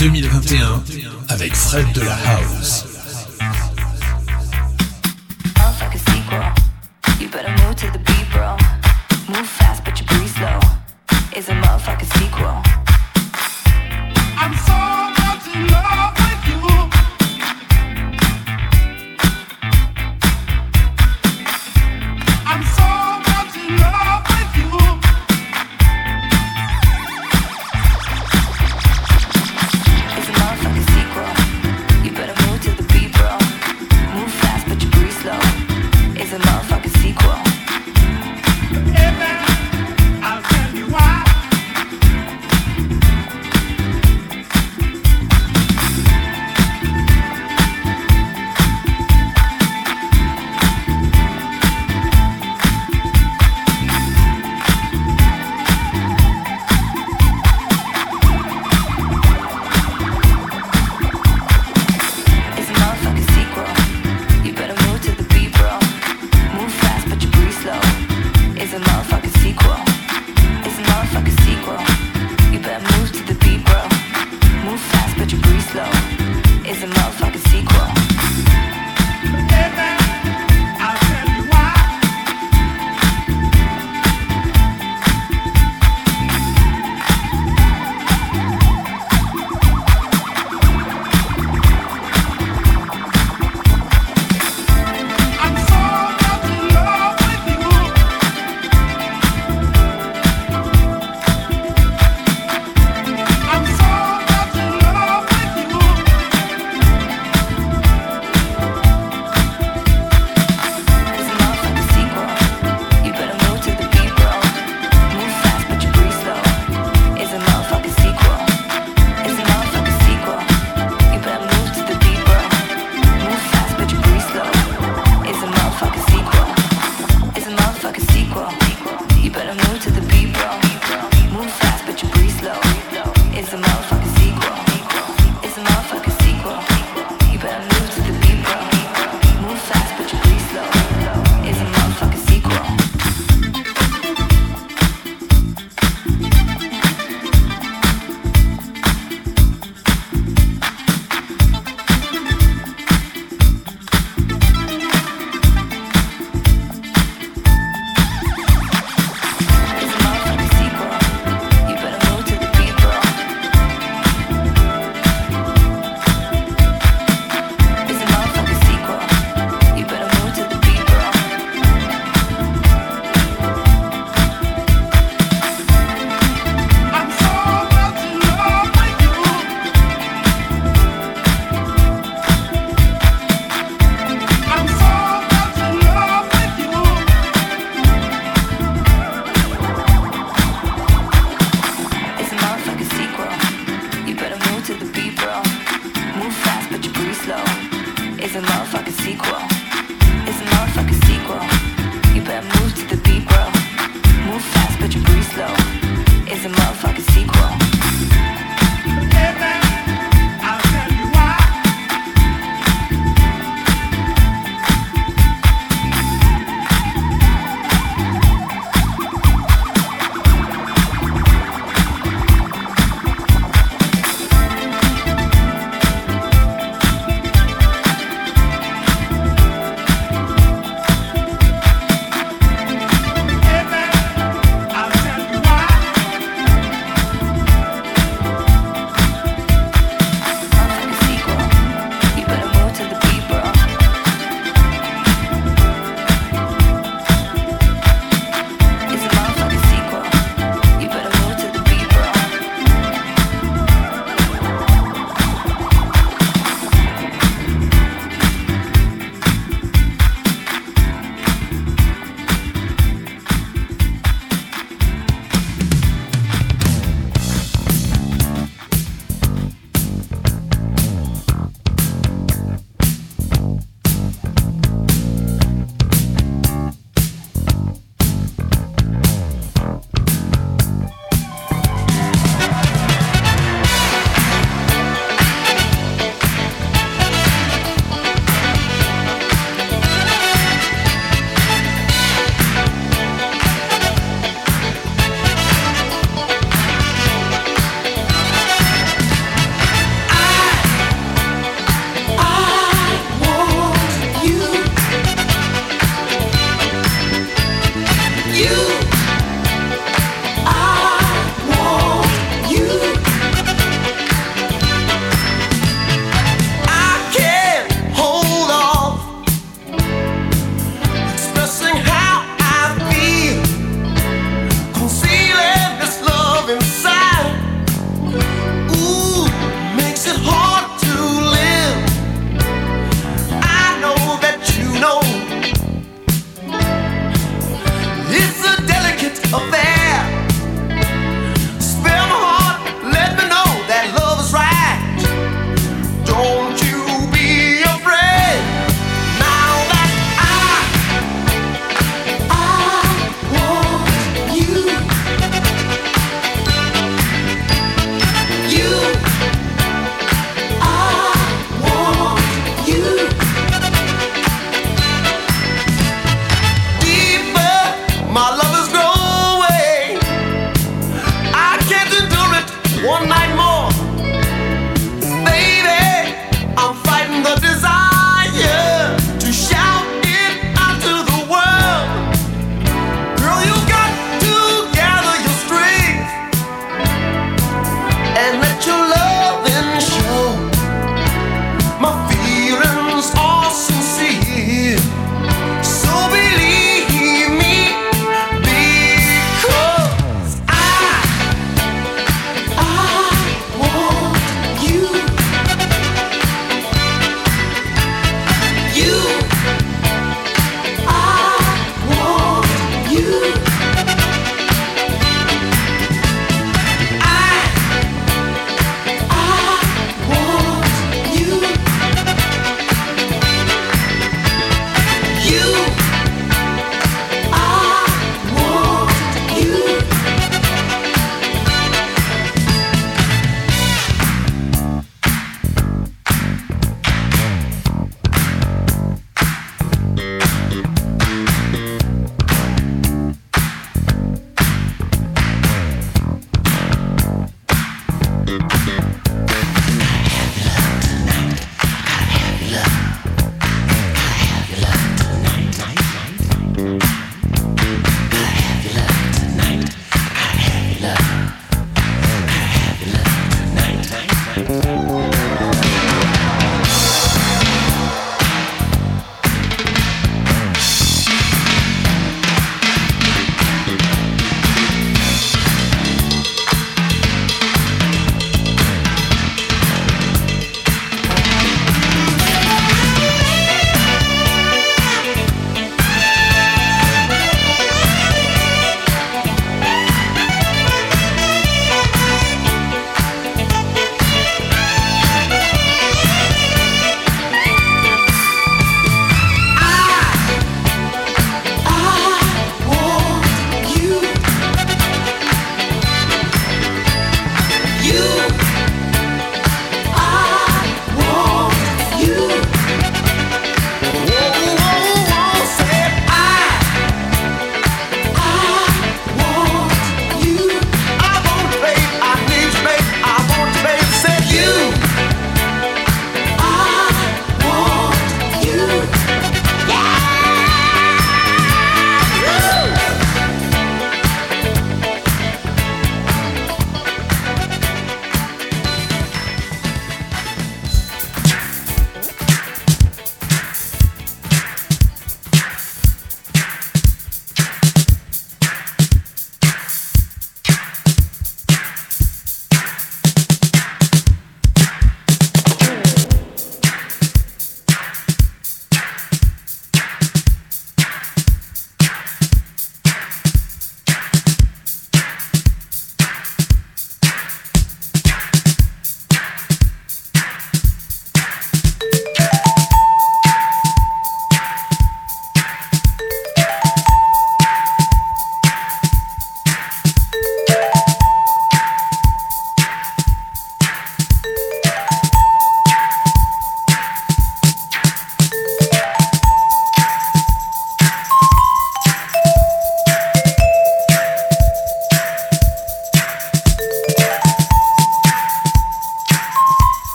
2021 avec Fred de la House.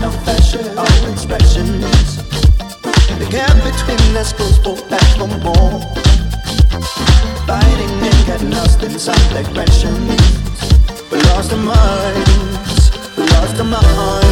no fashion, our expressions. The gap between us goes for back no more. Fighting and getting lost inside digressions. We lost our minds, we lost our minds.